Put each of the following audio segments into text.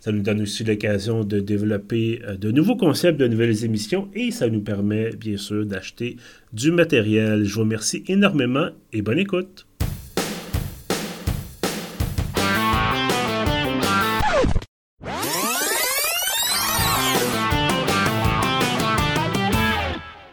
Ça nous donne aussi l'occasion de développer euh, de nouveaux concepts, de nouvelles émissions et ça nous permet bien sûr d'acheter du matériel. Je vous remercie énormément et bonne écoute.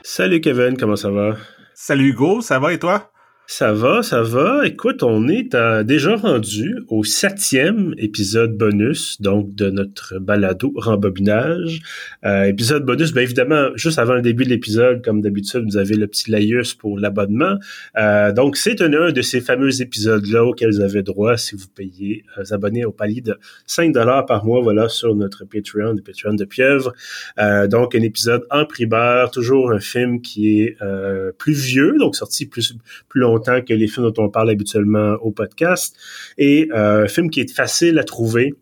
Salut Kevin, comment ça va? Salut Hugo, ça va et toi? Ça va, ça va. Écoute, on est déjà rendu au septième épisode bonus, donc de notre balado rembobinage. Euh, épisode bonus, bien évidemment, juste avant le début de l'épisode, comme d'habitude, vous avez le petit laïus pour l'abonnement. Euh, donc, c'est un, de ces fameux épisodes-là auxquels vous avez droit si vous payez, euh, vous abonnez au palier de 5 dollars par mois, voilà, sur notre Patreon, le Patreon de Pieuvre. Euh, donc, un épisode en primeur, toujours un film qui est euh, plus vieux, donc sorti plus, plus longtemps que les films dont on parle habituellement au podcast. Et euh, un film qui est facile à trouver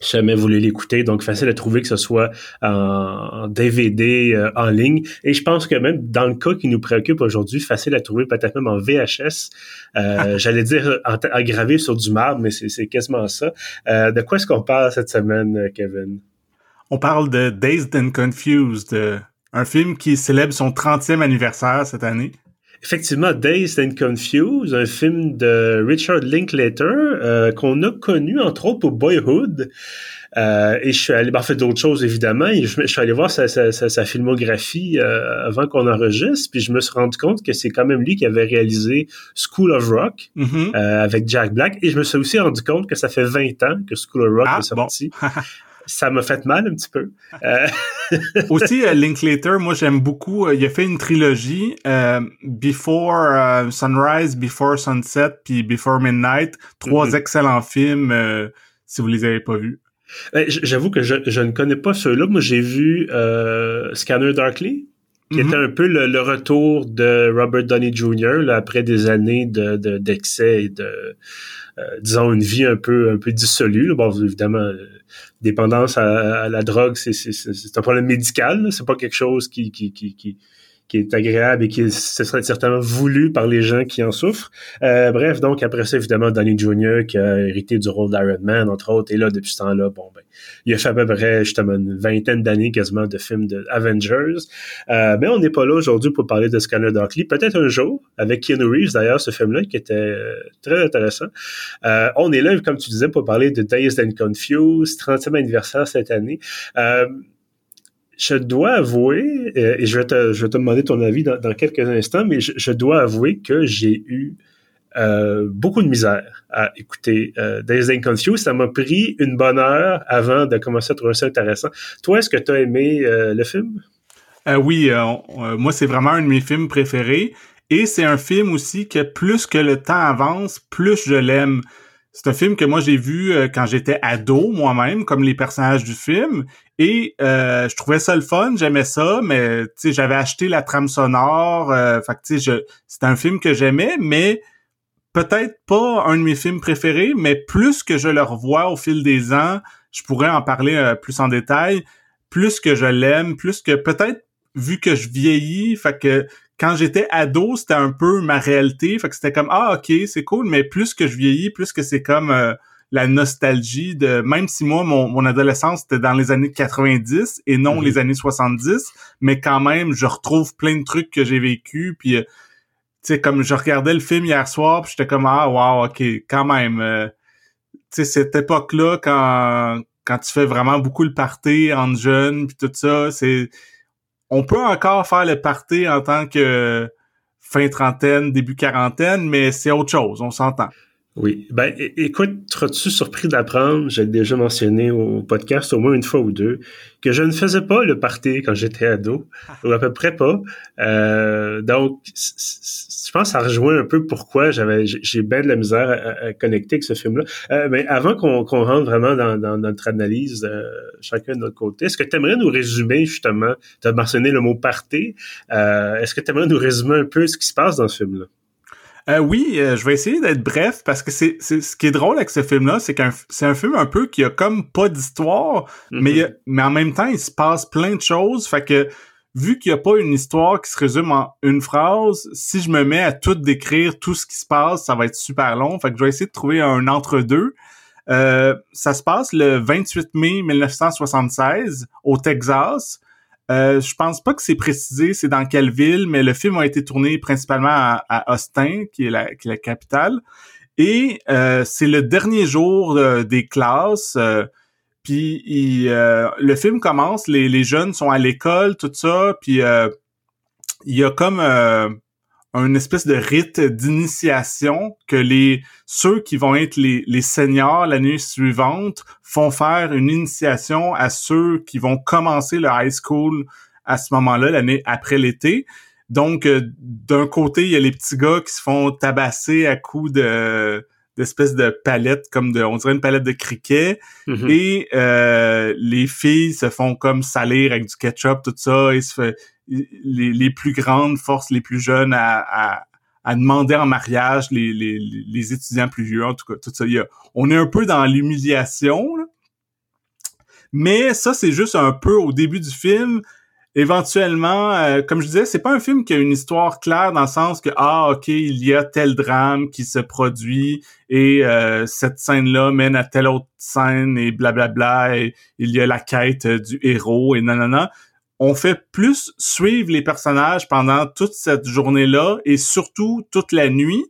si jamais vous voulez l'écouter. Donc, facile à trouver que ce soit en, DVD, euh, en ligne. Et je pense que même dans le cas qui nous préoccupe aujourd'hui, facile à trouver peut-être même en VHS. Euh, j'allais dire en, gravé sur du marbre, mais c'est quasiment ça. de quoi est-ce qu'on parle cette semaine, Kevin? On parle de Dazed and Confused, un film qui célèbre son 30e anniversaire cette année. Effectivement, Dazed and Confused, un film de Richard Linklater euh, qu'on a connu entre autres pour Boyhood. Euh, et je suis allé, ben, en fait d'autres choses évidemment, et je, suis allé voir sa, sa, sa, filmographie euh, avant qu'on enregistre, puis je me suis rendu compte que c'est quand même lui qui avait réalisé School of Rock mm-hmm. avec Jack Black, et je me suis aussi rendu compte que ça fait 20 ans que School of Rock ah, est sorti. ça m'a fait mal un petit peu. Euh, Aussi, euh, Linklater, moi j'aime beaucoup. Euh, il a fait une trilogie, Before Sunrise, Before Sunset, puis Before Midnight. Trois mm-hmm. excellents films, si vous les avez pas vus. J'avoue que je, ne connais pas ceux-là. Moi, j'ai vu Scanner Darkly, qui était mm-hmm. un peu le, retour de Robert Downey Jr. après des années de d'excès et de disons une vie un peu un peu dissolue. Bon, évidemment, dépendance à, la drogue, c'est un problème médical. C'est pas quelque chose qui, qui, qui, qui qui est agréable et qui ce serait certainement voulu par les gens qui en souffrent. Euh, bref, donc après ça, évidemment, Danny Jr. qui a hérité du rôle d'Iron Man, entre autres, et là, depuis ce temps-là, bon, ben, il a fait à peu près justement une vingtaine d'années quasiment de films de Avengers. Euh, mais on n'est pas là aujourd'hui pour parler de Scanner Darkly. Peut-être un jour, avec Keanu Reeves d'ailleurs, ce film-là, qui était euh, très intéressant. Euh, on est là, comme tu disais, pour parler de Dazed and Confused, 30e anniversaire cette année. Euh, je dois avouer, euh, et je vais, te, je vais te demander ton avis dans, quelques instants, mais je, dois avouer que j'ai eu euh, beaucoup de misère à écouter euh, Days and Confused. Ça m'a pris une bonne heure avant de commencer à trouver ça intéressant. Toi, est-ce que tu as aimé le film? oui, moi, c'est vraiment un de mes films préférés. Et c'est un film aussi que plus que le temps avance, plus je l'aime. C'est un film que moi j'ai vu euh, quand j'étais ado moi-même, comme les personnages du film, et euh, je trouvais ça le fun, j'aimais ça, mais j'avais acheté la trame sonore, euh, fait sais c'est un film que j'aimais, mais peut-être pas un de mes films préférés, mais plus que je le revois au fil des ans, je pourrais en parler euh, plus en détail, plus que je l'aime, plus que peut-être vu que je vieillis, fait que quand j'étais ado, c'était un peu ma réalité. Fait que c'était comme ah ok, c'est cool, mais plus que je vieillis, plus que c'est comme euh, la nostalgie de même si moi mon, mon adolescence c'était dans les années 90 et non mhm. les années 70, mais quand même je retrouve plein de trucs que j'ai vécu puis euh, tu sais comme je regardais le film hier soir, puis j'étais comme ah wow, OK, quand même euh, tu sais cette époque-là quand quand tu fais vraiment beaucoup le party en jeune puis tout ça, c'est on peut encore faire le party en tant que fin trentaine, début quarantaine, mais c'est autre chose, on s'entend. Oui. Ben, écoute, seras-tu surpris d'apprendre, j'ai déjà mentionné au podcast au moins une fois ou deux, que je ne faisais pas le party quand j'étais ado, ou à peu près pas. Euh, donc, je pense que ça rejoint un peu pourquoi j'avais j'ai bien de la misère à, connecter avec ce film-là. Euh, mais avant qu'on rentre vraiment dans, notre analyse, euh, chacun de notre côté, est-ce que tu aimerais nous résumer justement, tu as mentionné le mot party, euh, est-ce que tu aimerais nous résumer un peu ce qui se passe dans ce film-là? Euh, oui, euh, je vais essayer d'être bref parce que c'est ce qui est drôle avec ce film-là, c'est qu'un c'est un film un peu qui a comme pas d'histoire, mais mm-hmm. mais en même temps il se passe plein de choses, fait que vu qu'il y a pas une histoire qui se résume en une phrase, si je me mets à tout décrire tout ce qui se passe, ça va être super long, fait que je vais essayer de trouver un entre-deux. Euh, ça se passe le 28 mai 1976 au Texas. Euh, je pense pas que c'est précisé c'est dans quelle ville, mais le film a été tourné principalement à, Austin, qui est la, qui est la capitale. Et euh, c'est le dernier jour euh, des classes. Euh, puis le film commence, les, les jeunes sont à l'école, tout ça. Puis il y a comme un espèce de rite d'initiation que les ceux qui vont être les, les seniors l'année suivante font faire une initiation à ceux qui vont commencer le high school à ce moment-là, l'année après l'été. Donc, euh, d'un côté, il y a les petits gars qui se font tabasser à coups de d'espèces de palettes comme de on dirait une palette de cricket mm-hmm. et euh, les filles se font comme salir avec du ketchup tout ça et se fait, les, plus grandes forcent les plus jeunes à, demander en mariage les, étudiants plus vieux, en tout cas, tout ça. on est un peu dans l'humiliation, mais ça, c'est juste un peu au début du film. Éventuellement, euh, comme je disais, c'est pas un film qui a une histoire claire dans le sens que ah ok il y a tel drame qui se produit et euh, cette scène là mène à telle autre scène et blablabla et il y a la quête du héros et nanana on fait plus suivre les personnages pendant toute cette journée-là et surtout toute la nuit.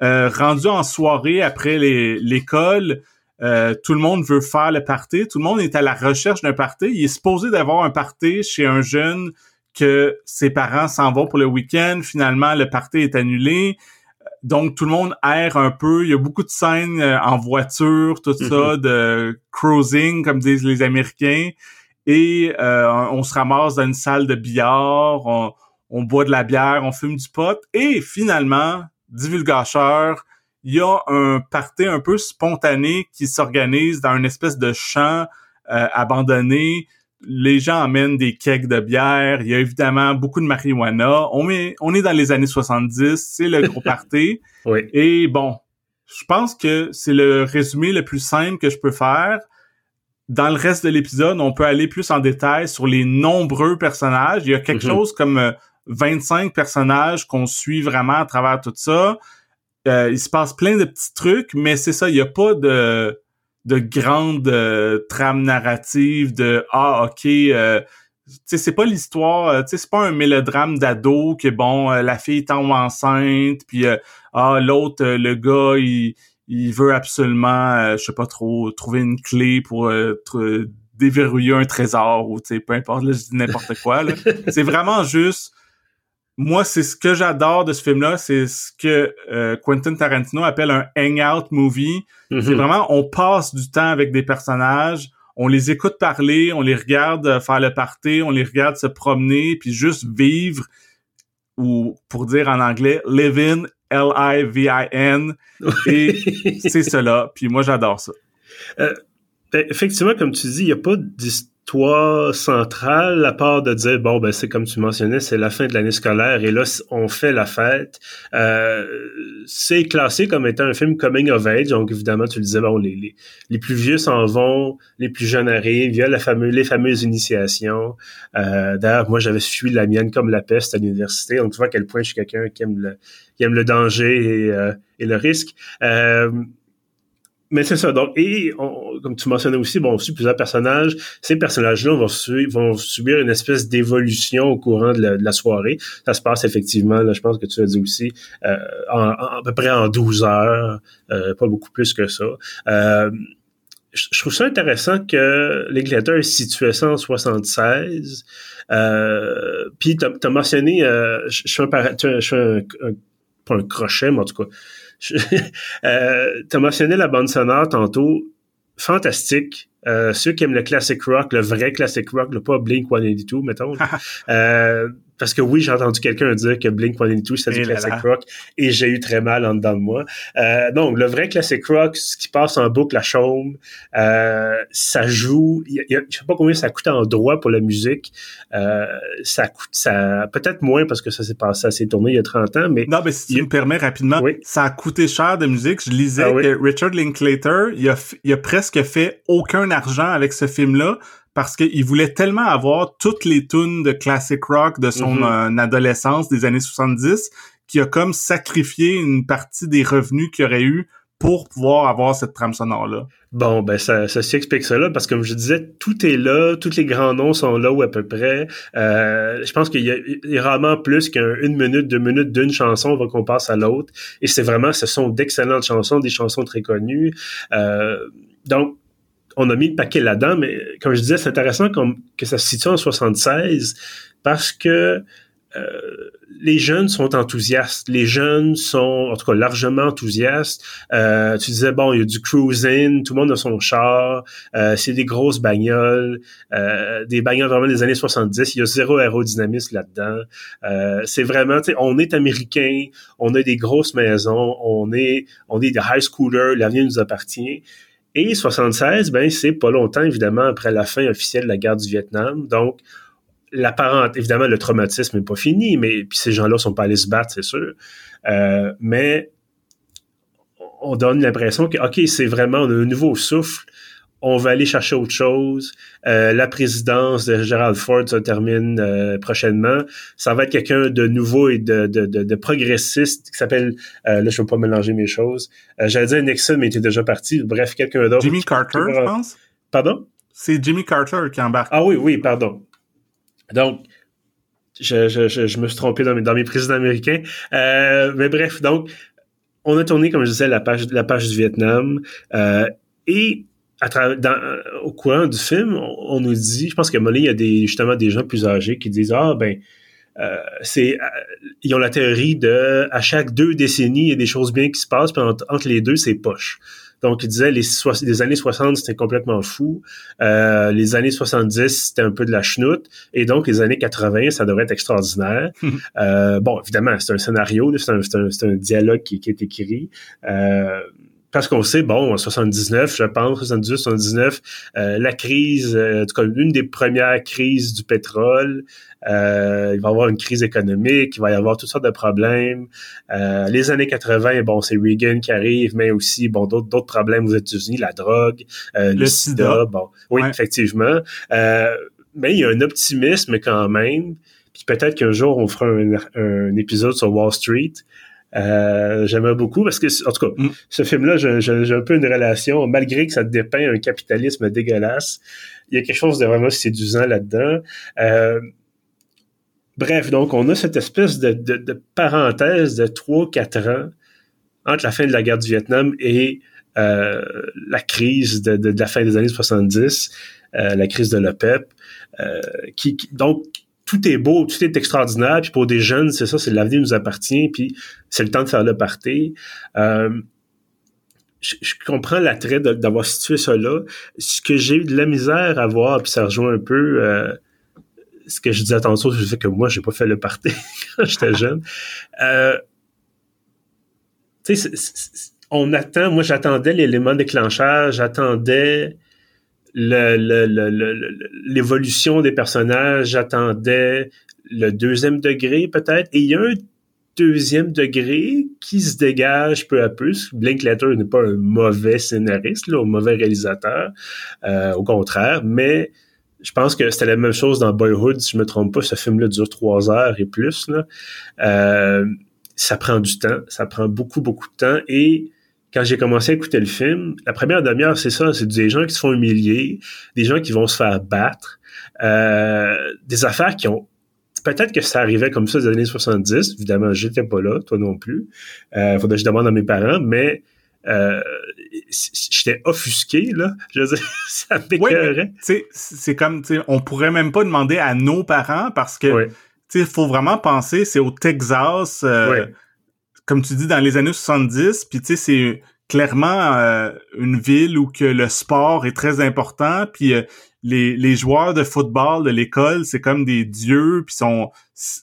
Euh, rendu en soirée après l'école, euh, tout le monde veut faire le party, tout le monde est à la recherche d'un party. Il est supposé d'avoir un party chez un jeune que ses parents s'en vont pour le week-end. Finalement, le party est annulé. Donc, tout le monde erre un peu. Il y a beaucoup de scènes euh, en voiture, tout ça, mm-hmm. de cruising, comme disent les Américains et euh, on se ramasse dans une salle de billard, on, boit de la bière, on fume du pot, et finalement, divulgateur, il y a un party un peu spontané qui s'organise dans une espèce de champ euh, abandonné. Les gens amènent des kegs de bière. Il y a évidemment beaucoup de marijuana. On est, on est dans les années 70. C'est le gros party. oui. Et bon, je pense que c'est le résumé le plus simple que je peux faire dans le reste de l'épisode, on peut aller plus en détail sur les nombreux personnages. Il y a quelque mhm. chose comme 25 euh, personnages qu'on suit vraiment à travers tout ça. Euh, il se passe plein de petits trucs, mais c'est ça, il n'y a pas de de grande euh, trame narrative de ah ok euh, sais c'est pas l'histoire tu sais c'est pas un mélodrame d'ado que bon la fille tombe enceinte puis ah l'autre le gars il il veut absolument, euh, je sais pas trop, trouver une clé pour euh, déverrouiller un trésor ou tu sais, peu importe, là, je dis n'importe quoi. c'est vraiment juste. Moi, c'est ce que j'adore de ce film-là, c'est ce que euh, Quentin Tarantino appelle un hangout movie. Mm-hmm. C'est vraiment, on passe du temps avec des personnages, on les écoute parler, on les regarde faire le party, on les regarde se promener, puis juste vivre ou pour dire en anglais, live in L-I-V-I-N. Et c'est cela. Puis moi, j'adore ça. Euh, ben, effectivement, comme tu dis, il n'y a pas d'histoire centrale à part de dire, bon, ben c'est comme tu mentionnais, c'est la fin de l'année scolaire et là, on fait la fête. Euh, c'est classé comme étant un film coming of age. Donc, évidemment, tu le disais, bon, les, les, plus vieux s'en vont, les plus jeunes arrivent, il y a les fameuses initiations. Euh, D'ailleurs, moi, j'avais suivi la mienne comme la peste à l'université. Donc, tu vois à quel point je suis quelqu'un qui aime le qui aime le danger et, euh, le risque. Mais c'est ça. Donc, et comme tu mentionnais aussi, bon, on suit plusieurs personnages. Ces personnages-là vont, vont subir une espèce d'évolution au courant de la, soirée. Ça se passe effectivement, là, je pense que tu as dit aussi, euh, en, à peu près en 12 heures, euh, pas beaucoup plus que ça. Euh, je trouve ça intéressant que l'Église situé ça en 76. Euh, puis tu as, mentionné, euh, je, suis un, je suis un, pas un crochet, mais en tout cas, euh, tu as mentionné la bande sonore tantôt. Fantastique. Euh, ceux qui aiment le classic rock, le vrai classic rock, le pas Blink 182, mettons. euh, parce que oui, j'ai entendu quelqu'un dire que Blink-182, c'était du classic rock, et j'ai eu très mal en dedans de moi. Euh, donc, le vrai classic rock, ce qui passe en boucle à chaume, euh, ça joue, y a, je sais pas combien ça coûte en droit pour la musique. Euh, ça coûte, ça peut-être moins parce que ça s'est passé, ça s'est tourné il y a 30 ans, mais... Non, mais si tu me permets rapidement, ça a coûté cher de musique. Je lisais ah que Richard Linklater, il a, il a presque fait aucun argent avec ce film-là parce qu'il voulait tellement avoir toutes les tunes de classic rock de son mm-hmm. euh, adolescence des années 70 qu'il a comme sacrifié une partie des revenus qu'il aurait eu pour pouvoir avoir cette trame sonore-là. Bon, ben ça, ça s'explique cela parce que comme je disais, tout est là, tous les grands noms sont là ou à peu près. Euh, je pense qu'il y, a rarement plus qu'une minute, deux minutes d'une chanson avant qu'on passe à l'autre. Et c'est vraiment, ce sont d'excellentes chansons, des chansons très connues. Euh, donc, on a mis le paquet là-dedans, mais comme je disais, c'est intéressant que ça se situe en 76 parce que euh, les jeunes sont enthousiastes. Les jeunes sont, en tout cas, largement enthousiastes. Euh, tu disais, bon, il y a du cruising, tout le monde a son char, euh, c'est des grosses bagnoles, des bagnoles vraiment des années 70. Il y a zéro aérodynamisme là-dedans. c'est vraiment, tu sais, on est américain, on a des grosses maisons, on est, on est des high schoolers, l'avenir nous appartient. Et 76, ben c'est pas longtemps évidemment après la fin officielle de la guerre du Vietnam. Donc l'apparente, évidemment le traumatisme n'est pas fini, mais puis ces gens-là sont pas allés se battre, c'est sûr. Euh, mais on donne l'impression que ok, c'est vraiment un nouveau souffle on va aller chercher autre chose. Euh, la présidence de Gerald Ford se termine euh, prochainement. Ça va être quelqu'un de nouveau et de, de, de, progressiste qui s'appelle, euh, là je ne veux pas mélanger mes choses, j'allais dire Nixon mais il était déjà parti. Bref, quelqu'un d'autre. Jimmy Carter, je pense. Pardon? C'est Jimmy Carter qui embarque. Ah oui, oui, pardon. Donc, je, je, je, me suis trompé dans mes, dans mes présidents américains. mais bref, donc, on a tourné, comme je disais, la page, la page du Vietnam. et à travers, dans, au courant du film, on, nous dit, je pense qu'à un il y a des, justement des gens plus âgés qui disent Ah ben euh, c'est euh, ils ont la théorie de à chaque deux décennies, il y a des choses bien qui se passent, puis entre, les deux, c'est poche. Donc, ils disaient les, les années 60, c'était complètement fou. Euh, les années 70, c'était un peu de la chenoute. Et donc, les années 80, ça devrait être extraordinaire. euh, bon, évidemment, c'est un scénario, c'est un, un, un, dialogue qui, qui est écrit. Euh, parce qu'on sait, bon, en 79, je pense, 78, 79, euh, la crise, euh, en tout cas, l'une des premières crises du pétrole, euh, il va y avoir une crise économique, il va y avoir toutes sortes de problèmes. Euh, les années 80, bon, c'est Reagan qui arrive, mais aussi, bon, d'autres, d'autres problèmes aux États-Unis, la drogue, le, sida, bon, oui, effectivement. mais il y a un optimisme quand même, puis peut-être qu'un jour, on fera un, un épisode sur Wall Street, euh, J'aimais beaucoup parce que, en tout cas, mm. ce film-là, j'ai un peu une relation, malgré que ça dépeint un capitalisme dégueulasse, il y a quelque chose de vraiment séduisant là-dedans. Euh, bref, donc, on a cette espèce de, de, parenthèse de 3-4 ans entre la fin de la guerre du Vietnam et euh, la crise de, de, la fin des années 70, euh, la crise de l'OPEP, euh, qui, qui, donc, tout est beau, tout est extraordinaire, puis pour des jeunes, c'est ça, c'est l'avenir nous appartient, puis c'est le temps de faire le party. Euh, je, comprends l'attrait d'avoir situé ça là. Ce que j'ai eu de la misère à voir, puis ça rejoint un peu euh, ce que je disais tantôt, je fait que moi, j'ai pas fait le party quand j'étais jeune. Euh, tu sais, on attend, moi j'attendais l'élément déclencheur, j'attendais l'évolution des personnages, j'attendais le deuxième degré peut-être, et il y a un deuxième degré qui se dégage peu à peu. Letter n'est pas un mauvais scénariste, là, un mauvais réalisateur, euh, au contraire, mais je pense que c'était la même chose dans Boyhood, si je me trompe pas, ce film-là dure trois heures et plus. Là. Euh, ça prend du temps, ça prend beaucoup, beaucoup de temps, et quand j'ai commencé à écouter le film, la première demi-heure, c'est ça, c'est des gens qui se font humilier, des gens qui vont se faire battre, euh, des affaires qui ont peut-être que ça arrivait comme ça des années 70. Évidemment, j'étais pas là, toi non plus. Euh, faudrait que je demande à mes parents, mais euh, j'étais offusqué, là. Je veux dire, ça m'écœurait. Ouais, c'est comme, on pourrait même pas demander à nos parents parce que, tu sais, il faut vraiment penser, c'est au Texas. Euh, comme tu dis, dans les années 70, puis tu sais, c'est clairement euh, une ville où que le sport est très important, puis euh, les, les joueurs de football de l'école, c'est comme des dieux, puis sont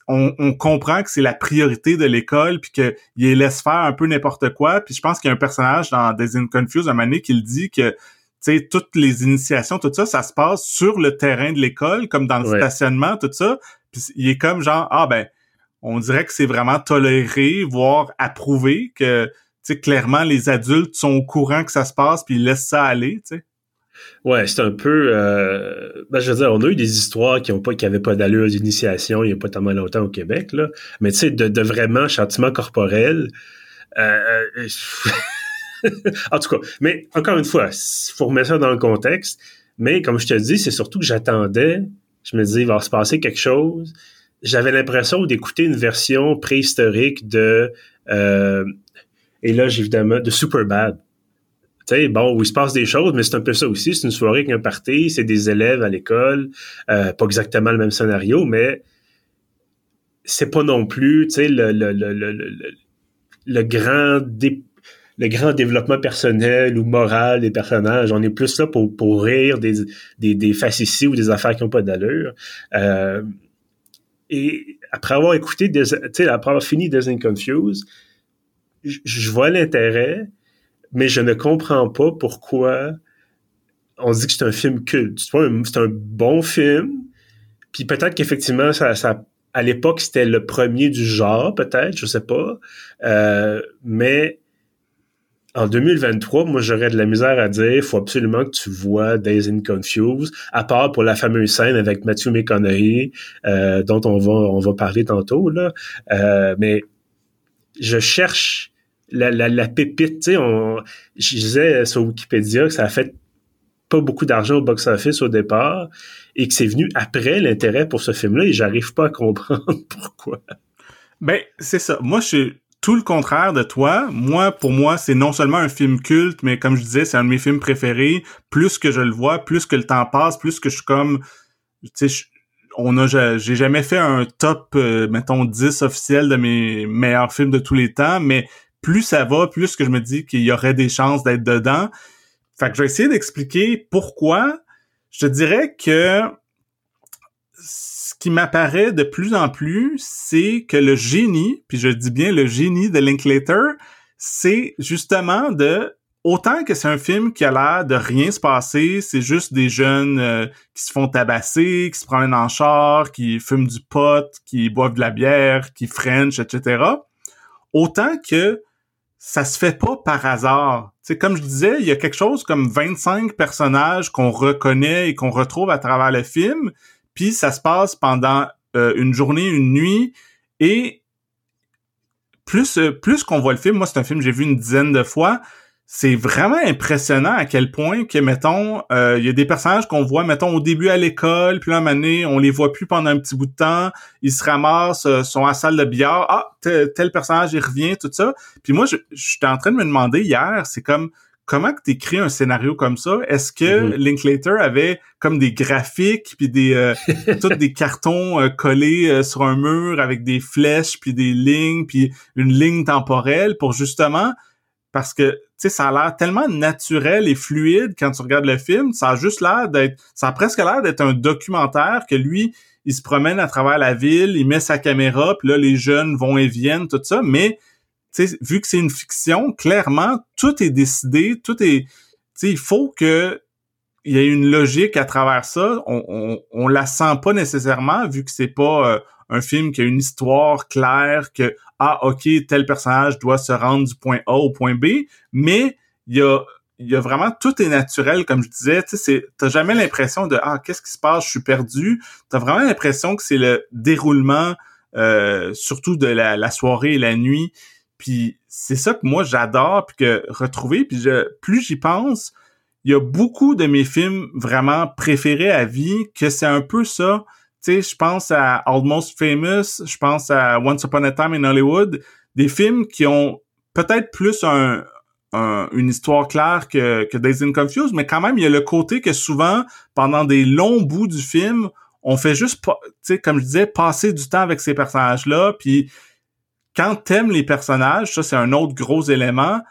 on, on comprend que c'est la priorité de l'école, puis qu'ils laissent faire un peu n'importe quoi. Puis je pense qu'il y a un personnage dans Des Confused, un moment donné, qui le dit que tu sais, toutes les initiations, tout ça, ça se passe sur le terrain de l'école, comme dans le stationnement, tout ça. Puis il est comme genre, ah ben, on dirait que c'est vraiment toléré, voire approuvé, que clairement, les adultes sont au courant que ça se passe, puis ils laissent ça aller, tu sais. Ouais, c'est un peu. Euh, ben, je veux dire, on a eu des histoires qui ont pas, qui pas d'allure d'initiation il y a pas tellement longtemps au Québec, là. Mais tu sais, de, vraiment châtiment corporel. Euh, en tout cas, mais encore une fois, il faut remettre ça dans le contexte. Mais comme je te dis, c'est surtout que j'attendais. Je me disais, il va se passer quelque chose. J'avais l'impression d'écouter une version préhistorique de euh, et là, évidemment, de super bad. Tu sais, bon, où il se passe des choses, mais c'est un peu ça aussi. C'est une soirée avec un party, c'est des élèves à l'école, euh, pas exactement le même scénario, mais c'est pas non plus, tu sais, le, le, le, le, le grand le grand développement personnel ou moral des personnages. On est plus là pour, pour rire des, des, des facéties ou des affaires qui n'ont pas d'allure. Euh, et après avoir écouté, tu sais, après avoir fini Disney Confused, je vois l'intérêt, mais je ne comprends pas pourquoi on dit que c'est un film culte. C'est un, bon film, puis peut-être qu'effectivement, ça, ça, à l'époque, c'était le premier du genre, peut-être, je sais pas. Euh, mais en 2023, moi, j'aurais de la misère à dire, faut absolument que tu vois Days in Confused, à part pour la fameuse scène avec Matthew McConaughey, euh, dont on va, on va parler tantôt, là. Euh, mais je cherche la, la, la pépite, tu sais, je disais sur Wikipédia que ça a fait pas beaucoup d'argent au box-office au départ et que c'est venu après l'intérêt pour ce film-là et j'arrive pas à comprendre pourquoi. Ben, c'est ça. Moi, je suis tout le contraire de toi. Moi, pour moi, c'est non seulement un film culte, mais comme je disais, c'est un de mes films préférés. Plus que je le vois, plus que le temps passe, plus que je suis comme, tu sais, on a, j'ai jamais fait un top, euh, mettons, 10 officiel de mes meilleurs films de tous les temps, mais plus ça va, plus que je me dis qu'il y aurait des chances d'être dedans. Fait que je vais essayer d'expliquer pourquoi. Je te dirais que ce qui m'apparaît de plus en plus, c'est que le génie, puis je dis bien le génie de Linklater, c'est justement de autant que c'est un film qui a l'air de rien se passer, c'est juste des jeunes euh, qui se font tabasser, qui se promènent en char, qui fument du pot, qui boivent de la bière, qui french, etc. Autant que ça se fait pas par hasard. C'est comme je disais, il y a quelque chose comme 25 personnages qu'on reconnaît et qu'on retrouve à travers le film, puis ça se passe pendant euh, une journée, une nuit, et plus euh, plus qu'on voit le film, moi c'est un film que j'ai vu une dizaine de fois, c'est vraiment impressionnant à quel point que, mettons, euh, il y a des personnages qu'on voit, mettons, au début à l'école, puis là, un moment on les voit plus pendant un petit bout de temps, ils se ramassent, sont à la salle de billard, ah, tel, personnage, il revient, tout ça. Puis moi, j'étais en train de me demander hier, c'est comme, comment que t'écris un scénario comme ça? Est-ce que mm-hmm. Linklater avait comme des graphiques, puis des, euh, tous des cartons euh, collés sur un mur avec des flèches, puis des lignes, puis une ligne temporelle pour justement parce que tu sais ça a l'air tellement naturel et fluide quand tu regardes le film, ça a juste l'air d'être ça a presque l'air d'être un documentaire que lui il se promène à travers la ville, il met sa caméra, puis là les jeunes vont et viennent tout ça, mais sais vu que c'est une fiction, clairement tout est décidé, tout est sais il faut que il y ait une logique à travers ça, on, on, on la sent pas nécessairement vu que c'est pas euh, un film qui a une histoire claire que ah ok tel personnage doit se rendre du point A au point B, mais il y a il y a vraiment tout est naturel comme je disais, tu sais t'as jamais l'impression de ah qu'est-ce qui se passe, je suis perdu. T'as vraiment l'impression que c'est le déroulement euh, surtout de la, la, soirée et la nuit. Puis c'est ça que moi j'adore puis que retrouver puis je, plus j'y pense, il y a beaucoup de mes films vraiment préférés à vie que c'est un peu ça. Tu sais, je pense à Almost Famous, je pense à Once Upon a Time in Hollywood, des films qui ont peut-être plus un, une histoire claire que, que Days in Confused, mais quand même, il y a le côté que souvent, pendant des longs bouts du film, on fait juste, tu sais, comme je disais, passer du temps avec ces personnages-là, puis quand t'aimes les personnages, ça c'est un autre gros élément.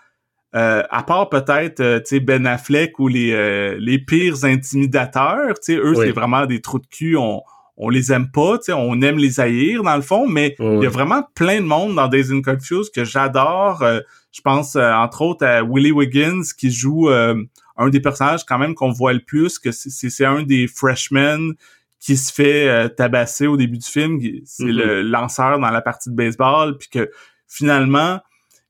Euh, à part peut-être euh, Ben Affleck ou les euh, les pires intimidateurs, tu sais eux c'est vraiment des trous de cul, on on les aime pas, tu sais on aime les haïr dans le fond, mais il y a vraiment plein de monde dans Days and Confused que j'adore. je pense entre autres à Willie Wiggins qui joue un des personnages quand même qu'on voit le plus, que c'est un des freshmen qui se fait tabasser au début du film, c'est mm-hmm. le lanceur dans la partie de baseball, puis que finalement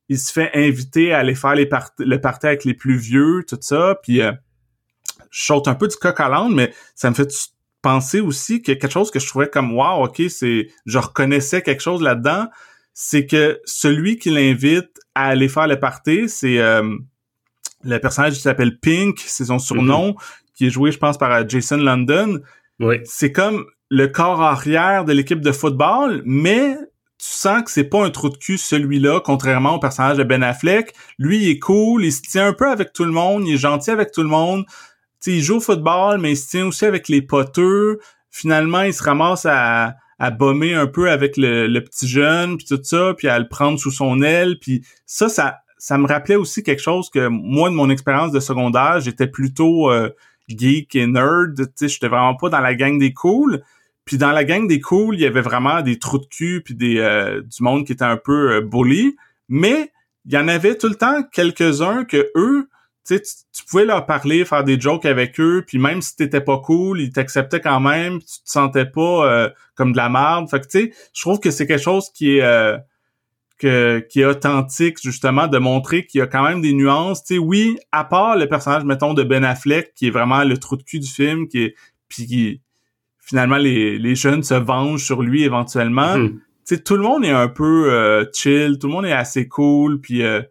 il se fait inviter à aller faire les le party avec les plus vieux, tout ça. Puis euh, je saute un peu du coq à l'âne, mais ça me fait penser aussi que quelque chose que je trouvais comme wow, ok, c'est je reconnaissais quelque chose là-dedans, c'est que celui qui l'invite à aller faire le party, c'est euh, le personnage qui s'appelle Pink, c'est son surnom, mm-hmm. qui est joué, je pense, par euh, Jason London. Oui. C'est comme le corps arrière de l'équipe de football, mais tu sens que c'est pas un trou de cul celui-là, contrairement au personnage de Ben Affleck. Lui, il est cool, il se tient un peu avec tout le monde, il est gentil avec tout le monde. sais, il joue au football, mais il se tient aussi avec les poteux. Finalement, il se ramasse à, à bomber un peu avec le, petit jeune, puis tout ça, puis à le prendre sous son aile. Puis ça, ça, ça me rappelait aussi quelque chose que moi, de mon expérience de secondaire, j'étais plutôt euh, geek et nerd. Tu sais, j'étais vraiment pas dans la gang des cools. Puis dans la gang des cools, il y avait vraiment des trous de cul puis des euh, du monde qui était un peu euh, bully, mais il y en avait tout le temps quelques-uns que eux, tu, tu pouvais leur parler, faire des jokes avec eux, puis même si t'étais pas cool, ils t'acceptaient quand même, tu te sentais pas euh, comme de la merde. Fait que tu sais, je trouve que c'est quelque chose qui est que, qui est authentique justement de montrer qu'il y a quand même des nuances. Tu sais, oui, à part le personnage mettons de Ben Affleck qui est vraiment le trou de cul du film, qui est puis qui finalement les, les jeunes se vengent sur lui éventuellement. Mhm. Tu sais, tout le monde est un peu euh, chill, tout le monde est assez cool, puis euh,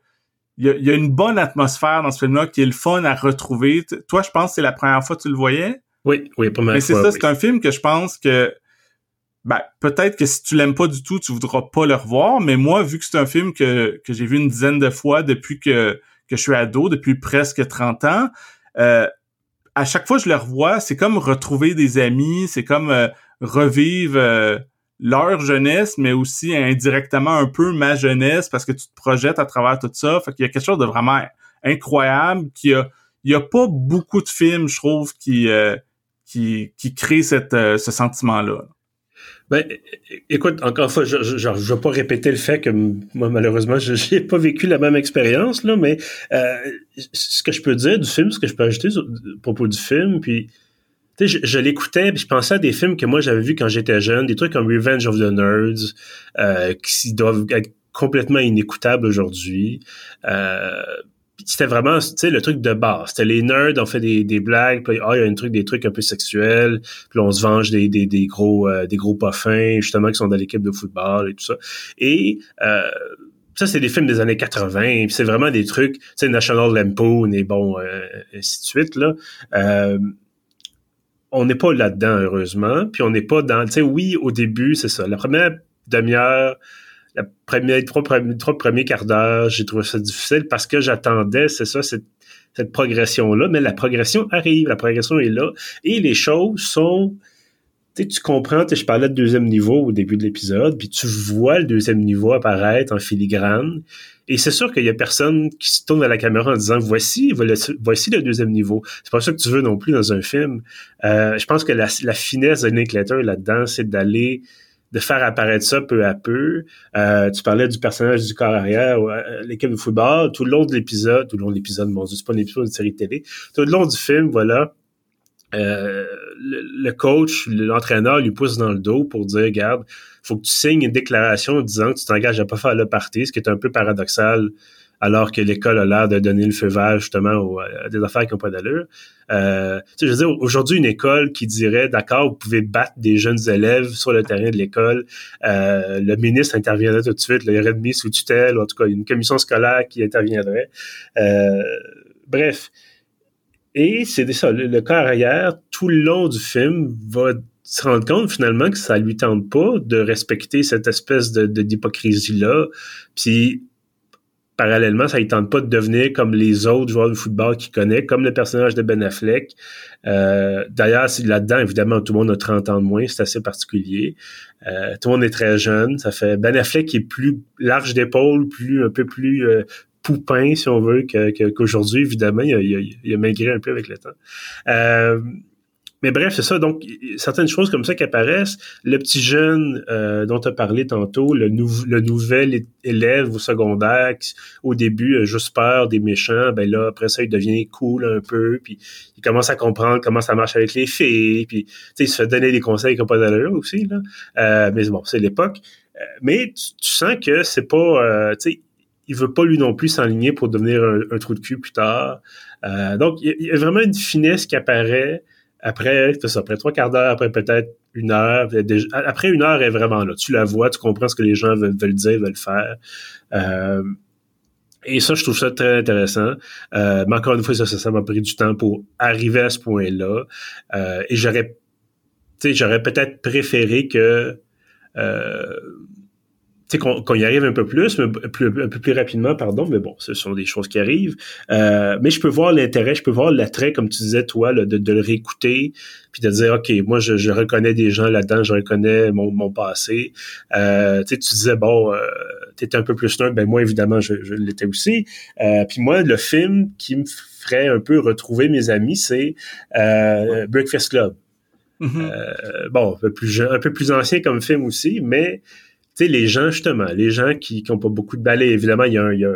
il y, a, une bonne atmosphère dans ce film-là qui est le fun à retrouver. toi, je pense que c'est la première fois que tu le voyais? Oui, oui, pas mal. Mais c'est ça, c'est un film que je pense que ben, peut-être que si tu l'aimes pas du tout, tu voudras pas le revoir, mais moi, vu que c'est un film que, que j'ai vu une dizaine de fois depuis que, que je suis ado, depuis presque 30 ans, euh, à chaque fois que je le revois, c'est comme retrouver des amis, c'est comme euh, revivre euh, leur jeunesse, mais aussi indirectement un peu ma jeunesse parce que tu te projettes à travers tout ça. Fait qu'il y a quelque chose de vraiment incroyable qui a il y a pas beaucoup de films, je trouve, qui euh, qui, qui créent cette, ce sentiment-là. Ben, écoute, encore une fois, je ne vais pas répéter le fait que moi, malheureusement, je n'ai pas vécu la même expérience, là, mais euh, ce que je peux dire du film, ce que je peux ajouter à propos du film, puis je, l'écoutais, puis je pensais à des films que moi j'avais vus quand j'étais jeune, des trucs comme Revenge of the Nerds, euh, qui doivent être complètement inécoutables aujourd'hui. Euh, c'était vraiment le truc de base. C'était les nerds, on fait des, des blagues, puis ah, il y a un truc, des trucs un peu sexuels, puis on se venge des, des, des gros euh, des gros puffins, justement, qui sont dans l'équipe de football et tout ça. Et euh, ça, c'est des films des années 80, c'est vraiment des trucs, tu sais, National Lampoon et bon, euh, ainsi de suite, là. Euh, on n'est pas là-dedans, heureusement, puis on n'est pas dans, tu sais, oui, au début, c'est ça. La première demi-heure, première, trois, premiers quarts d'heure, j'ai trouvé ça difficile parce que j'attendais, c'est ça, cette, progression-là, mais la progression arrive, la progression est là, et les choses sont, tu tu comprends, je parlais de deuxième niveau au début de l'épisode, puis tu vois le deuxième niveau apparaître en filigrane, et c'est sûr qu'il y a personne qui se tourne à la caméra en disant voici, voici le deuxième niveau. C'est pas ça que tu veux non plus dans un film. Euh, je pense que la, finesse de Nick Letter là-dedans, c'est d'aller de faire apparaître ça peu à peu. Euh, tu parlais du personnage du corps arrière, euh, l'équipe de football, tout le long de l'épisode, tout le long de l'épisode, mon Dieu, c'est pas un épisode de série télé, tout le long du film, voilà, euh, le, coach, l'entraîneur lui pousse dans le dos pour dire, regarde, faut que tu signes une déclaration disant que tu t'engages à pas faire le parti, ce qui est un peu paradoxal alors que l'école a l'air de donner le feu vert justement à des affaires qui n'ont pas d'allure. Euh, je veux dire, aujourd'hui, une école qui dirait, d'accord, vous pouvez battre des jeunes élèves sur le terrain de l'école, euh, le ministre interviendrait tout de suite, il y aurait mis sous tutelle, en tout cas, une commission scolaire qui interviendrait. Euh, bref. Et c'est ça, le, le cas arrière, tout le long du film, va se rendre compte finalement que ça lui tente pas de respecter cette espèce de d'hypocrisie là puis parallèlement, ça ne tente pas de devenir comme les autres joueurs de football qu'il connaît, comme le personnage de Ben Affleck. Euh, D'ailleurs, là-dedans, évidemment, tout le monde a 30 ans de moins, c'est assez particulier. Euh, tout le monde est très jeune. Ça fait Ben Affleck est plus large d'épaule, plus un peu plus euh, poupin, si on veut, qu'aujourd'hui, évidemment. Il a, il, il a, maigré un peu avec le temps. Euh, mais bref, c'est ça. Donc, certaines choses comme ça qui apparaissent. Le petit jeune euh, dont tu as parlé tantôt, le, le nouvel élève au secondaire, qui, au début, juste peur des méchants, ben là, après ça, il devient cool un peu, puis il commence à comprendre comment ça marche avec les filles, puis il se fait donner des conseils n'ont pas d'allure aussi. Là. Euh, mais bon, c'est l'époque. Euh, mais tu, sens que c'est pas... tu sais, il veut pas lui non plus s'enligner pour devenir un, trou de cul plus tard. donc, il y, a vraiment une finesse qui apparaît après, ça, après trois quarts d'heure, après peut-être une heure, après une heure, elle est vraiment là. Tu la vois, tu comprends ce que les gens veulent, dire, veulent faire. Euh, et ça, je trouve ça très intéressant. Euh, mais encore une fois, ça, ça m'a pris du temps pour arriver à ce point-là. Euh, et j'aurais, j'aurais peut-être préféré que qu'on y arrive un peu plus, mais plus, un peu plus rapidement, pardon, mais bon, ce sont des choses qui arrivent. Euh, mais je peux voir l'intérêt, je peux voir l'attrait, comme tu disais, toi, de, de, le réécouter, puis de dire, OK, moi, je, je reconnais des gens là-dedans, je reconnais mon, mon passé. Euh, tu disais, bon, euh, tu étais un peu plus neutre, ben moi, évidemment, je, je l'étais aussi. Euh, puis moi, le film qui me ferait un peu retrouver mes amis, c'est euh, Breakfast Club. Mm-hmm. Euh, bon, un peu plus un peu plus ancien comme film aussi, mais sais, les gens, justement, les gens qui n'ont pas beaucoup de balais, évidemment, il y a un, il y a,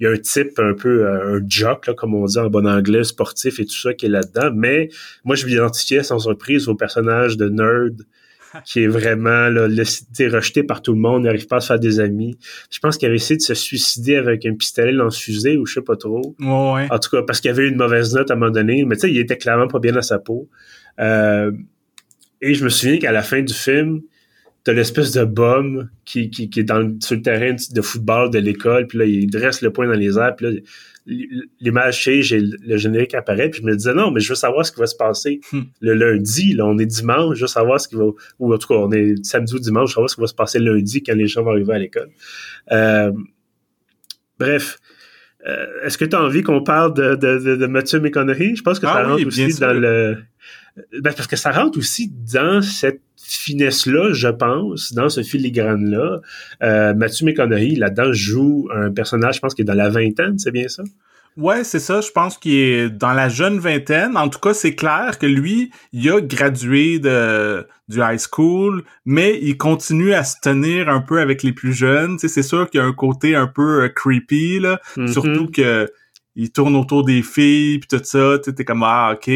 il y a un type un peu un jock, là, comme on dit en bon anglais, sportif et tout ça qui est là-dedans. Mais moi, je m'identifiais sans surprise au personnage de nerd qui est vraiment là, rejeté par tout le monde, n'arrive pas à se faire des amis. Je pense qu'il avait essayé de se suicider avec un pistolet lance-fusée ou je sais pas trop. Ouais. En tout cas, parce qu'il avait eu une mauvaise note à un moment donné. Mais tu sais, il était clairement pas bien dans sa peau. Euh, et je me souviens qu'à la fin du film, t'as l'espèce de bum qui, qui, qui est dans, sur le terrain de football de l'école, puis là, il dresse le poing dans les airs, puis là, l'image change et le générique apparaît, puis je me disais, non, mais je veux savoir ce qui va se passer hmm. le lundi, là, on est dimanche, je veux savoir ce qui va, ou en tout cas, on est samedi ou dimanche, je veux savoir ce qui va se passer lundi quand les gens vont arriver à l'école. Euh, bref, euh, est-ce que tu as envie qu'on parle de, de, de, Mathieu McConaughey? Je pense que ça ah rentre aussi dans le... Ben, parce que ça rentre aussi dans cette finesse-là, je pense, dans ce filigrane-là. Euh, Mathieu McConaughey, là-dedans, joue un personnage, je pense, qui est dans la vingtaine, c'est bien ça? Ouais, c'est ça. Je pense qu'il est dans la jeune vingtaine. En tout cas, c'est clair que lui, il a gradué de du high school, mais il continue à se tenir un peu avec les plus jeunes. Tu sais, c'est sûr qu'il y a un côté un peu euh, creepy là, mm-hmm. surtout que il tourne autour des filles puis tout ça. Tu sais, comme ah ok.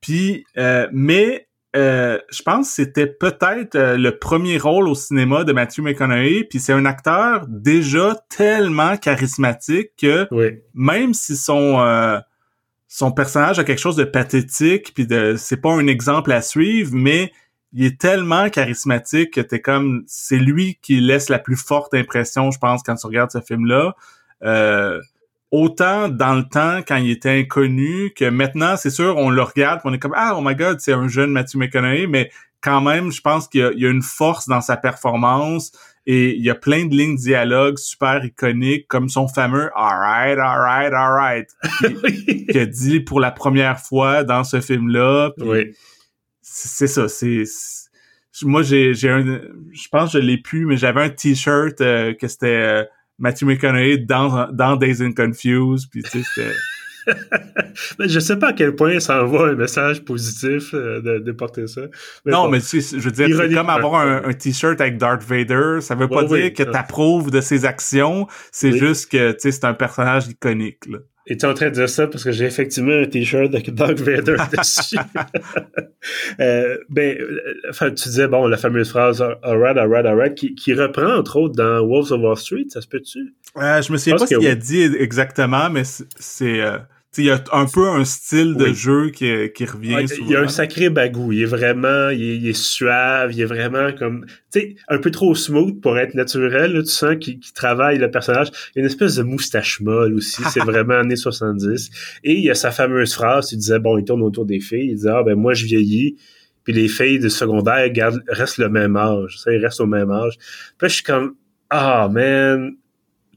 Puis, euh, mais euh, je pense que c'était peut-être euh, le premier rôle au cinéma de Matthew McConaughey, puis c'est un acteur déjà tellement charismatique que même si son euh, son personnage a quelque chose de pathétique, puis de c'est pas un exemple à suivre, mais il est tellement charismatique que t'es comme c'est lui qui laisse la plus forte impression, je pense, quand tu regardes ce film-là. Euh, autant dans le temps quand il était inconnu que maintenant, c'est sûr, on le regarde, on est comme ah oh my god, c'est un jeune Matthew McConaughey, mais quand même, je pense qu'il y, a une force dans sa performance et il y a plein de lignes de dialogue super iconiques comme son fameux alright, alright, alright qui, a dit pour la première fois dans ce film-là. Oui. C'est ça, c'est moi j'ai j'ai un je pense que je l'ai pu mais j'avais un t-shirt euh, que c'était euh, Matthew McConaughey dans, dans Days and Confused, puis tu sais, c'était... mais je sais pas à quel point ça envoie un message positif euh, de, de, porter ça. non, mais tu sais, je veux dire, c'est comme avoir un, t-shirt avec Darth Vader. Ça veut pas dire que tu approuves de ses actions. C'est juste que, tu sais, c'est un personnage iconique, là. Et tu es en train de dire ça parce que j'ai effectivement un t-shirt avec Darth Vader dessus. euh, ben, euh, enfin, tu disais, bon, la fameuse phrase alright, alright, alright, qui, qui reprend entre autres dans Wolves of Wall Street, ça se peut-tu? Euh, je me souviens pas ce qu'il a dit exactement, mais c'est... Euh, il y a un peu un style de jeu qui, qui revient Il y a un sacré bagou. Il est vraiment, il est, suave, il est vraiment comme, tu sais, un peu trop smooth pour être naturel. Là, tu sens qu'il travaille le personnage. Il y a une espèce de moustache molle aussi. c'est vraiment années 70. Et il y a sa fameuse phrase. Il disait, bon, il tourne autour des filles. Il disait, ah ben moi je vieillis. Puis les filles de secondaire gardent, restent le même âge. Ça, ils restent au même âge. Puis là, je suis comme, ah man,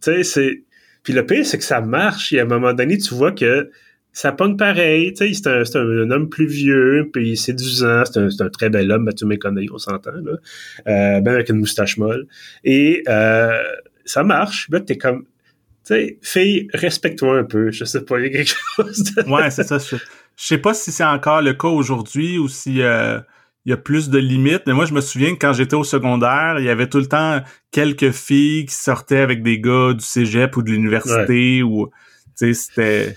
Tu sais, c'est... Puis le pire, c'est que ça marche. Et à un moment donné, tu vois que ça pogne pareil. Tu sais, c'est un, c'est un, homme plus vieux, puis séduisant. C'est un, c'est un très bel homme, Mathieu McConaughey, on s'entend, là. Euh, ben avec une moustache molle. Et euh, ça marche. Là, t'es comme... Tu sais, fille, respecte-toi un peu. Je sais pas, il y a quelque chose de... Ouais, c'est ça. Je, je sais pas si c'est encore le cas aujourd'hui ou si... Euh il y a plus de limites. Mais moi, je me souviens que quand j'étais au secondaire, il y avait tout le temps quelques filles qui sortaient avec des gars du cégep ou de l'université ou, tu sais, c'était...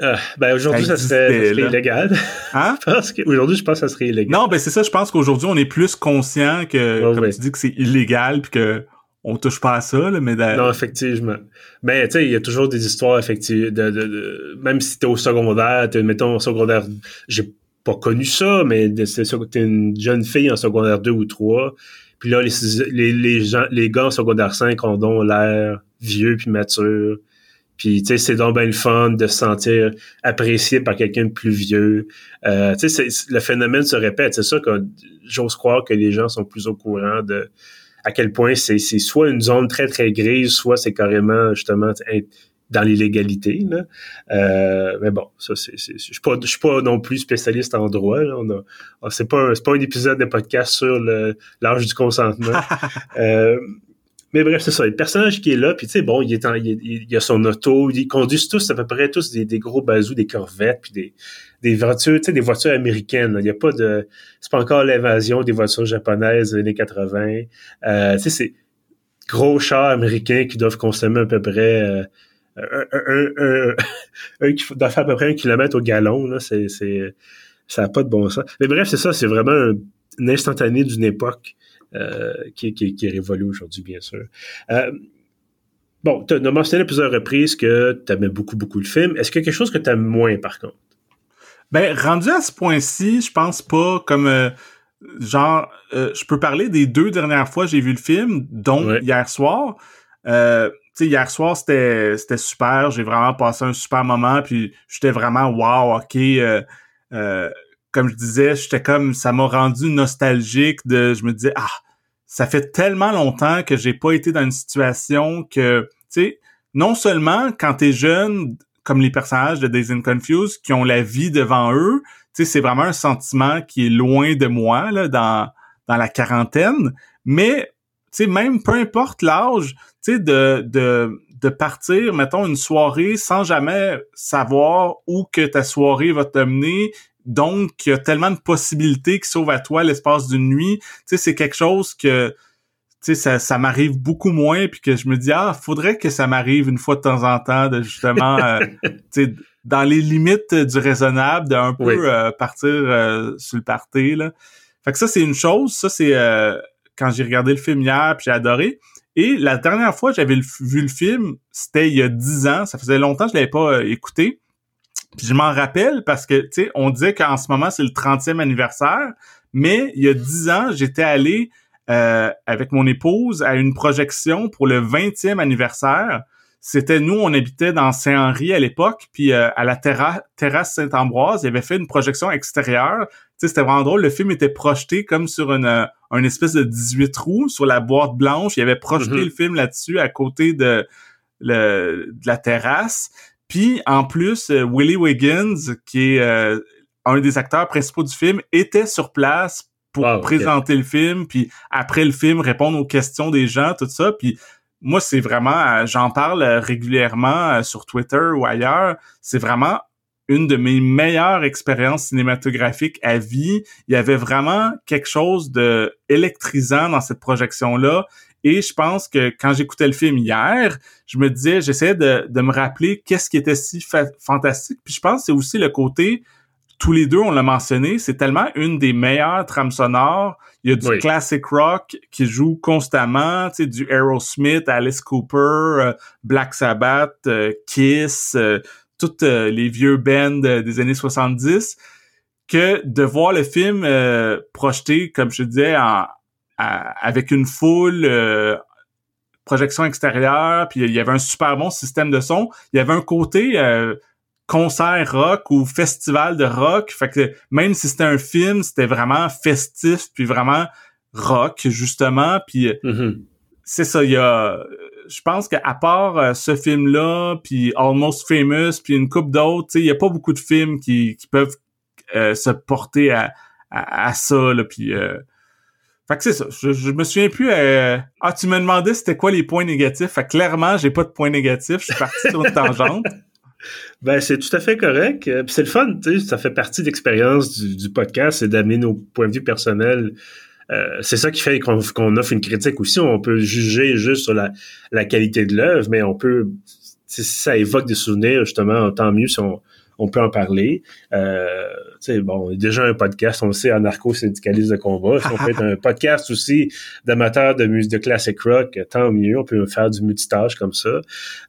Euh, ben aujourd'hui, ça, serait, ça serait illégal. Hein? Parce qu'aujourd'hui, je pense que ça serait illégal. Non, ben c'est ça, je pense qu'aujourd'hui, on est plus conscient que, oh, comme tu dis, que c'est illégal puis que on touche pas à ça, là, mais... Non, effectivement. Mais, tu sais, il y a toujours des histoires, effectivement, de, de, de, même si t'es au secondaire, t'es, mettons, au secondaire, j'ai pas connu ça, mais c'est que t'es une jeune fille en secondaire 2 ou 3. Puis là, les, les, les, les gars en secondaire 5 ont donc l'air vieux puis mature. Puis, tu sais, c'est donc bien le fun de se sentir apprécié par quelqu'un de plus vieux. Euh, tu sais, le phénomène se répète. C'est ça que j'ose croire que les gens sont plus au courant de à quel point c'est soit une zone très, très grise, soit c'est carrément, justement, dans l'illégalité. Euh, mais bon, ça c'est, je suis pas, je suis pas non plus spécialiste en droit. Là. On a, c'est pas, c'est pas un épisode de podcast sur l'âge du consentement. euh, mais bref, c'est ça. Le personnage qui est là, puis tu sais, bon, il est en, il, il, a son auto, ils conduisent tous à peu près tous des, des gros bazous, des corvettes, puis des, des voitures, tu sais, des voitures américaines. Il y a pas de, c'est pas encore l'invasion des voitures japonaises des années 80. Euh, tu sais, c'est gros chars américains qui doivent consommer à peu près euh, un, un, un, un, qui doit faire à peu près un kilomètre au gallon. Là, c'est, c'est, ça n'a pas de bon sens. Mais bref, c'est ça, c'est vraiment un, une instantanée d'une époque euh, qui, qui, qui est révolue aujourd'hui, bien sûr. Euh, bon, tu as mentionné à plusieurs reprises que tu aimais beaucoup, beaucoup le film. Est-ce qu'il y a quelque chose que tu aimes moins, par contre? Ben, rendu à ce point-ci, je pense pas comme... Euh, genre, je peux parler des deux dernières fois que j'ai vu le film, dont ouais. hier soir. Euh, sais, hier soir, c'était, super. J'ai vraiment passé un super moment. Puis j'étais vraiment wow, ok. Euh, euh, comme je disais, j'étais comme ça m'a rendu nostalgique de. Je me disais ah, ça fait tellement longtemps que j'ai pas été dans une situation que, tu sais, non seulement quand t'es jeune, comme les personnages de Days and Confused, qui ont la vie devant eux, tu sais, c'est vraiment un sentiment qui est loin de moi là, dans dans la quarantaine, mais sais, même peu importe l'âge, tu sais, de, de, de partir, mettons, une soirée sans jamais savoir où que ta soirée va te mener. Donc, il y a tellement de possibilités qui s'ouvrent à toi l'espace d'une nuit. Tu sais, c'est quelque chose que, tu sais, ça, ça m'arrive beaucoup moins, puis que je me dis, ah, faudrait que ça m'arrive une fois de temps en temps, de justement, euh, tu sais, dans les limites du raisonnable, d'un peu oui. euh, partir euh, sur le party, là. Fait que ça, c'est une chose. Ça, c'est euh, quand j'ai regardé le film hier, puis j'ai adoré. Et la dernière fois j'avais vu le film, c'était il y a dix ans. Ça faisait longtemps que je l'avais pas euh, écouté. Puis je m'en rappelle parce que, tu sais, on disait qu'en ce moment, c'est le 30e anniversaire. Mais il y a dix ans, j'étais allé euh, avec mon épouse à une projection pour le 20e anniversaire. C'était nous, on habitait dans Saint-Henri à l'époque, puis euh, à la terra terrasse Saint-Ambroise, il avait fait une projection extérieure. Tu sais, c'était vraiment drôle. Le film était projeté comme sur une, euh, une espèce de 18 trous sur la boîte blanche. Il avait projeté mm -hmm. le film là-dessus à côté de, le, de la terrasse. Puis en plus, euh, Willie Wiggins, qui est euh, un des acteurs principaux du film, était sur place pour wow, présenter okay. le film, puis après le film répondre aux questions des gens, tout ça. Puis moi, c'est vraiment, j'en parle régulièrement sur Twitter ou ailleurs. C'est vraiment une de mes meilleures expériences cinématographiques à vie. Il y avait vraiment quelque chose de électrisant dans cette projection-là. Et je pense que quand j'écoutais le film hier, je me disais, j'essayais de, de me rappeler qu'est-ce qui était si fa fantastique. Puis je pense que c'est aussi le côté, tous les deux, on l'a mentionné, c'est tellement une des meilleures trames sonores. Il y a du oui. classic rock qui joue constamment, tu sais, du Aerosmith, Alice Cooper, euh, Black Sabbath, euh, Kiss, euh, toutes euh, les vieux bands des années 70 que de voir le film euh, projeté, comme je disais, en, à, avec une foule, euh, projection extérieure, puis il y avait un super bon système de son. Il y avait un côté euh, concert rock ou festival de rock. Fait que même si c'était un film, c'était vraiment festif, puis vraiment rock, justement. Puis mm -hmm. c'est ça, il y a je pense qu'à part euh, ce film-là, puis Almost Famous, puis une coupe d'autres, il y a pas beaucoup de films qui, qui peuvent euh, se porter à, à, ça, là, puis... Fait que c'est ça. Je, me souviens plus. Ah, tu me demandais c'était quoi les points négatifs. Fait que clairement, j'ai pas de points négatifs. Je suis parti sur une tangente. Ben, c'est tout à fait correct. Puis c'est le fun, tu sais, ça fait partie de l'expérience du, du podcast, c'est d'amener nos points de vue personnels euh, c'est ça qui fait qu'on offre une critique aussi. On peut juger juste sur la, la qualité de l'œuvre, mais on peut, si ça évoque des souvenirs, justement, tant mieux si on, on peut en parler. Euh, bon, déjà un podcast, on le sait, anarcho-syndicaliste de combat. Si on être un podcast aussi d'amateurs de musique de classic rock, tant mieux. On peut faire du multitâche comme ça.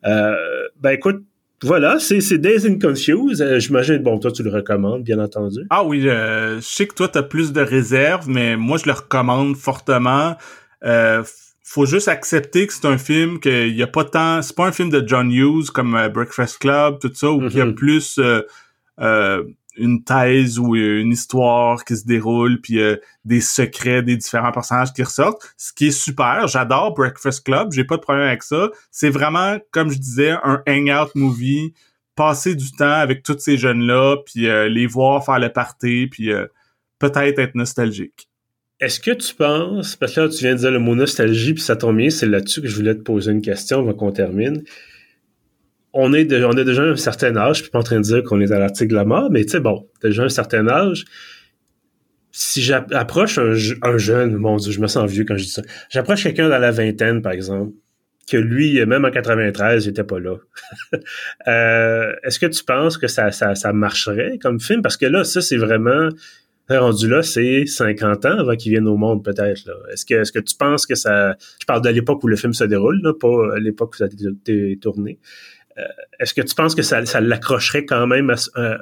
Euh, ben écoute, voilà, c'est Days and Confused. Euh, j'imagine, bon, toi, tu le recommandes, bien entendu. Ah oui, euh, je sais que toi, tu as plus de réserves, mais moi, je le recommande fortement. Euh, faut juste accepter que c'est un film qu'il y a pas tant... C'est pas un film de John Hughes comme euh, Breakfast Club, tout ça, où il y a mm-hmm. plus une thèse ou une histoire qui se déroule, puis euh, des secrets des différents personnages qui ressortent. Ce qui est super, j'adore Breakfast Club, j'ai pas de problème avec ça. C'est vraiment, comme je disais, un hangout movie, passer du temps avec tous ces jeunes-là, puis euh, les voir faire le party, puis euh, peut-être être nostalgique. Est-ce que tu penses, parce que là tu viens de dire le mot nostalgie, puis ça tombe bien, c'est là-dessus que je voulais te poser une question avant qu'on termine on est, on est déjà un certain âge, je suis pas en train de dire qu'on est à l'article de la mort, mais tu sais, bon, déjà un certain âge, si j'approche un, jeune, mon Dieu, je me sens vieux quand je dis ça, j'approche quelqu'un dans la vingtaine, par exemple, que lui, même en 93, il était pas là. euh, Est-ce que tu penses que ça, ça, marcherait comme film? Parce que là, ça, c'est vraiment rendu là, c'est 50 ans avant qu'il vienne au monde, peut-être. Est-ce que, est-ce que tu penses que ça... Je parle de l'époque où le film se déroule, là, pas l'époque où ça a été tourné. Euh, est-ce que tu penses que ça, l'accrocherait quand même euh,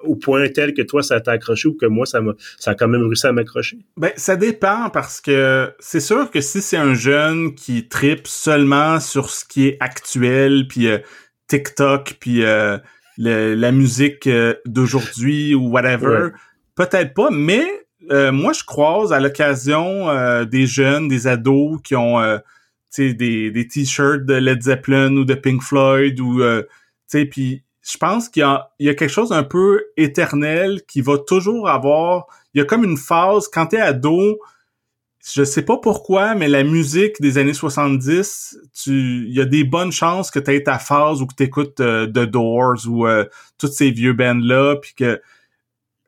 au point tel que toi, ça t'a accroché ou que moi, ça, a, ça a quand même réussi à m'accrocher? Ben, ça dépend parce que c'est sûr que si c'est un jeune qui tripe seulement sur ce qui est actuel, puis euh, TikTok, puis la musique d'aujourd'hui ou whatever, peut-être pas, mais moi, je croise à l'occasion des jeunes, des ados qui ont des, des t-shirts de Led Zeppelin ou de Pink Floyd ou euh, puis je pense qu'il y y a quelque chose d'un peu éternel qui va toujours avoir il y a comme une phase quand t'es ado je sais pas pourquoi mais la musique des années 70 tu il y a des bonnes chances que tu aies ta phase ou que tu écoutes euh, The Doors ou euh, toutes ces vieux bands là puis que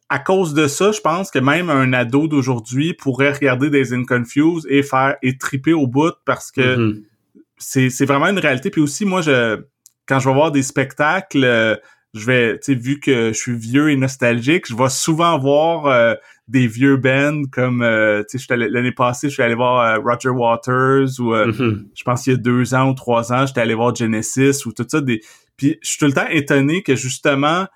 à cause de ça, je pense que même un ado d'aujourd'hui pourrait regarder des Confused et faire et triper au bout parce que mm-hmm. c'est, c'est vraiment une réalité. Puis aussi, moi, je quand je vais voir des spectacles, euh, je vais, tu sais, vu que je suis vieux et nostalgique, je vais souvent voir euh, des vieux bands comme, euh, tu sais, l'année passée, je suis allé voir Roger Waters ou mm-hmm. je pense qu'il y a deux ans ou trois ans, j'étais allé voir Genesis ou tout ça. Des... Puis je suis tout le temps étonné que justement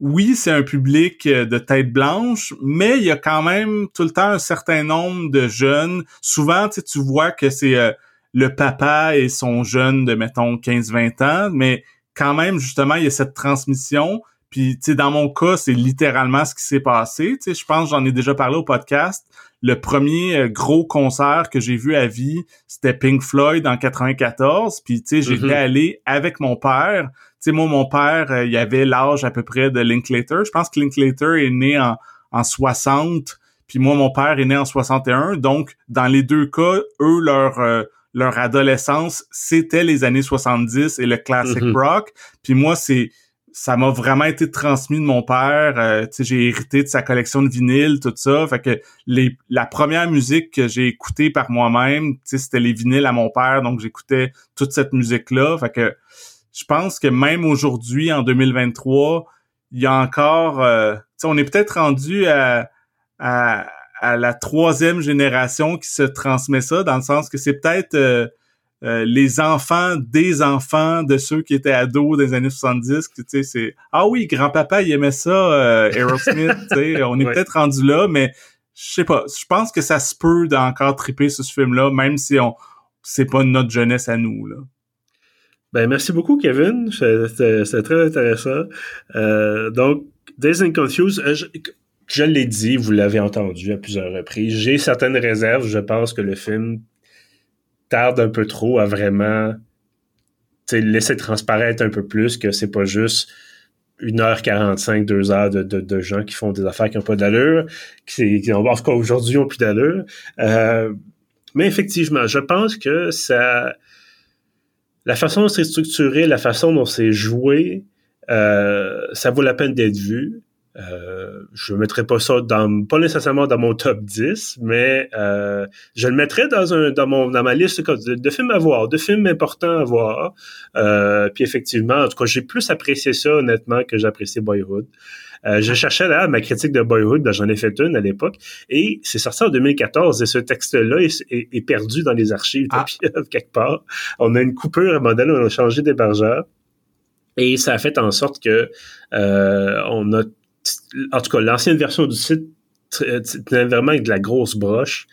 oui, c'est un public euh, de tête blanche, mais il y a quand même tout le temps un certain nombre de jeunes. Souvent, tu vois que c'est euh, le papa et son jeune de, mettons, 15-20 ans, mais quand même, justement, il y a cette transmission. Puis, tu sais, dans mon cas, c'est littéralement ce qui s'est passé. Tu sais, je pense, j'en ai déjà parlé au podcast. Le premier euh, gros concert que j'ai vu à vie, c'était Pink Floyd en 94. Puis, tu sais, j'étais mm-hmm. allé avec mon père sais, moi, mon père, euh, il avait l'âge à peu près de Linklater. Je pense que Linklater est né en, en 60, puis moi, mon père est né en 61. Donc, dans les deux cas, eux, leur euh, leur adolescence, c'était les années 70 et le classic mm-hmm. rock. Puis moi, c'est ça m'a vraiment été transmis de mon père. Euh, j'ai hérité de sa collection de vinyles, tout ça. Fait que les, la première musique que j'ai écoutée par moi-même, c'était les vinyles à mon père. Donc j'écoutais toute cette musique-là. Fait que je pense que même aujourd'hui, en 2023, il y a encore... Euh, on est peut-être rendu à, à, la troisième génération qui se transmet ça, dans le sens que c'est peut-être euh, euh, les enfants des enfants de ceux qui étaient ados des années 70, tu sais, c'est « Ah oui, grand-papa, il aimait ça, Aerosmith, tu sais, on est peut-être rendu là, mais je sais pas, je pense que ça se peut d'encore triper sur ce film-là, même si on c'est pas notre jeunesse à nous, là. Ben, merci beaucoup, Kevin. C'était très intéressant. Euh, donc, Days and Confused, euh, je, l'ai dit, vous l'avez entendu à plusieurs reprises. J'ai certaines réserves. Je pense que le film tarde un peu trop à vraiment laisser transparaître un peu plus que c'est pas juste 1h45, 2 heures de, gens qui font des affaires qui n'ont pas d'allure, qui, qui en tout cas aujourd'hui ont plus d'allure. Euh, mais effectivement, je pense que ça la façon dont c'est structuré, la façon dont c'est joué, euh, ça vaut la peine d'être vu. Euh, je ne mettrais pas ça dans, pas nécessairement dans mon top 10, mais euh, je le mettrais dans un dans mon dans ma liste de, films à voir, de films importants à voir. Euh, puis effectivement, en tout cas, j'ai plus apprécié ça honnêtement que j'appréciais Boyhood. Euh, je cherchais là ma critique de Boyhood, ben, j'en ai fait une à l'époque, et c'est sorti en 2014, et ce texte-là est, perdu dans les archives ah. quelque part. On a une coupure à modèle, on a changé d'hébergeur. Et ça a fait en sorte que on a en tout cas, l'ancienne version du site tenait vraiment avec de la grosse broche.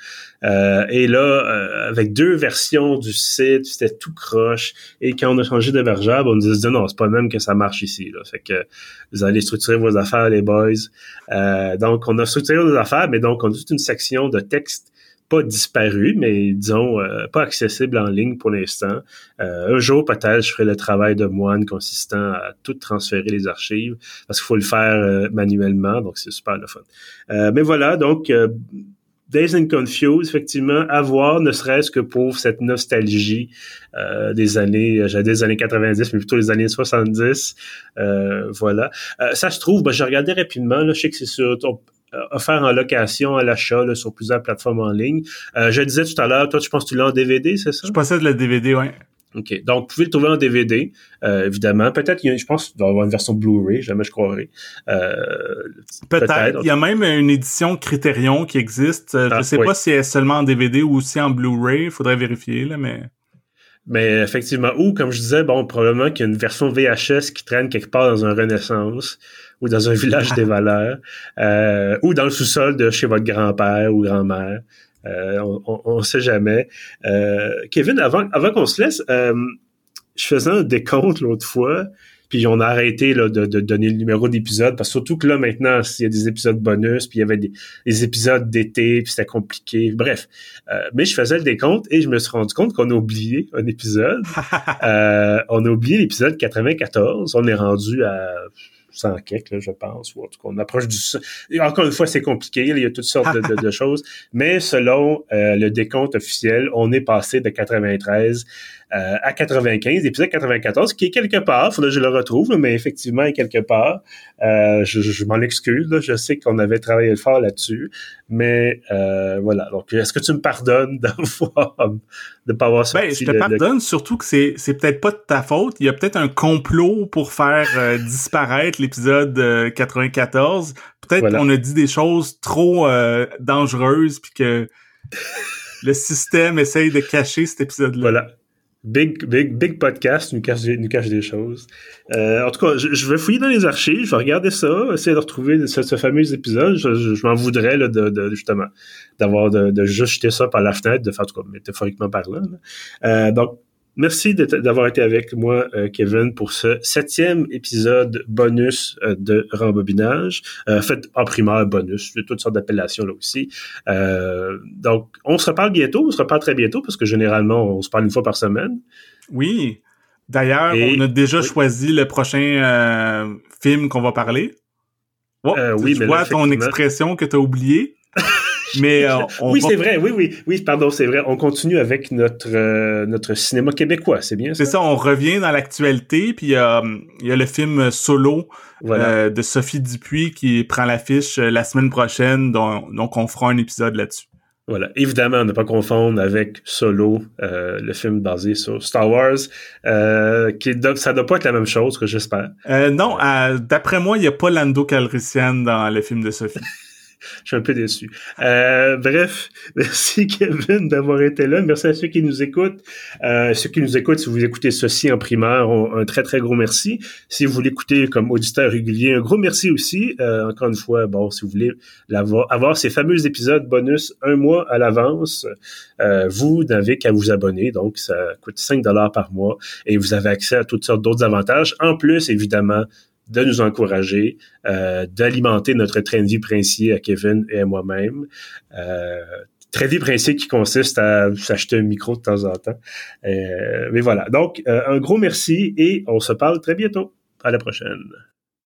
Euh, et là, euh, avec deux versions du site, c'était tout croche. Et quand on a changé d'hébergeur, on nous disait non, c'est pas même que ça marche ici. Là. Fait que vous allez structurer vos affaires, les boys. Euh, donc, on a structuré nos affaires, mais donc on a toute une section de texte pas disparu, mais disons euh, pas accessible en ligne pour l'instant. Euh, un jour peut-être je ferai le travail de moine consistant à tout transférer les archives parce qu'il faut le faire euh, manuellement, donc c'est super le fun. mais voilà, donc Days and Confused, effectivement, à voir, ne serait-ce que pour cette nostalgie des années, j'allais des années 90, mais plutôt les années 70. voilà. ça se trouve, ben, j'ai regardé rapidement, là, je sais que c'est sur offert en location à l'achat sur plusieurs plateformes en ligne. Euh, je disais tout à l'heure, toi, tu penses que tu l'as en DVD, c'est ça? Je possède le DVD, oui. OK. Donc, vous pouvez le trouver en DVD, euh, évidemment. Peut-être, je pense qu'il doit y avoir une version Blu-ray, jamais je croirais. peut-être. il y a même une édition Criterion qui existe. je ne ah, sais pas si elle est seulement en DVD ou aussi en Blu-ray. Il faudrait vérifier, là, mais... Mais effectivement, ou comme je disais, bon, probablement qu'il y a une version VHS qui traîne quelque part dans un Renaissance ou dans un village des valeurs, euh, ou dans le sous-sol de chez votre grand-père ou grand-mère. Euh, on ne sait jamais. Euh, Kevin, avant, avant qu'on se laisse, je faisais un décompte l'autre fois, puis on a arrêté là, de, donner le numéro d'épisode, parce que surtout que là, maintenant, il y a des épisodes bonus, puis il y avait des, épisodes d'été, puis c'était compliqué. Bref. mais je faisais le décompte et je me suis rendu compte qu'on a oublié un épisode. on a oublié l'épisode 94. On est rendu à 100 quelques, là, je pense, ou en tout cas, on approche du... encore une fois, c'est compliqué, il y a toutes sortes de, choses, mais selon euh, le décompte officiel, on est passé de 93 euh, à 95, épisode 94, qui est quelque part, faudrait que je le retrouve, mais effectivement, est quelque part. Euh, je, m'en excuse, je sais qu'on avait travaillé fort là-dessus, mais euh, voilà. Donc, est-ce que tu me pardonnes d'avoir de pas avoir sorti ben, je te pardonne, surtout que c'est c'est peut-être pas de ta faute. Il y a peut-être un complot pour faire disparaître l'épisode 94. Peut-être qu'on a dit des choses trop dangereuses puis que le système essaye de cacher cet épisode-là. Voilà. Big, big, big podcast nous cache, nous cache des choses. Euh, en tout cas, je, vais fouiller dans les archives, je vais regarder ça, essayer de retrouver ce, fameux épisode. Je, m'en voudrais là, de, justement d'avoir de, de, juste jeter ça par la fenêtre, de faire en tout cas métaphoriquement parlant. Euh, donc, Merci d'avoir été avec moi, euh, Kevin, pour ce septième épisode bonus euh, de rembobinage. Euh, fait en primaire bonus, il y a toutes sortes d'appellations là aussi. Euh, donc, on se reparle bientôt, on se reparle très bientôt parce que généralement, on se parle une fois par semaine. Oui. D'ailleurs, on a déjà choisi le prochain film qu'on va parler. Oh, oui, tu mais vois ton expression que tu as oubliée? Mais euh, oui, c'est vrai. Oui, oui, oui. Pardon, c'est vrai. On continue avec notre euh, notre cinéma québécois. C'est bien ça. C'est ça? On revient dans l'actualité. Puis il y a le film Solo euh, de Sophie Dupuis qui prend l'affiche la semaine prochaine. Donc, on fera un épisode là-dessus. Voilà. Évidemment, ne pas confondre avec Solo, le film basé sur Star Wars, qui ça doit pas être la même chose que j'espère. non, d'après moi, il n'y a pas Lando Calrissian dans le film de Sophie. je suis un peu déçu. Euh, bref, merci Kevin d'avoir été là. Merci à ceux qui nous écoutent. Euh, ceux qui nous écoutent, si vous écoutez ceci en primaire, un très très gros merci. Si vous l'écoutez comme auditeur régulier, un gros merci aussi. Euh, encore une fois, bon, si vous voulez avoir, ces fameux épisodes bonus un mois à l'avance, vous n'avez qu'à vous abonner. Donc, ça coûte 5 dollars par mois et vous avez accès à toutes sortes d'autres avantages. En plus, évidemment, de nous encourager, euh, d'alimenter notre train de vie princier à Kevin et à moi-même. Euh, très des principes qui consiste à s'acheter un micro de temps en temps. mais voilà. Donc, un gros merci et on se parle très bientôt. À la prochaine.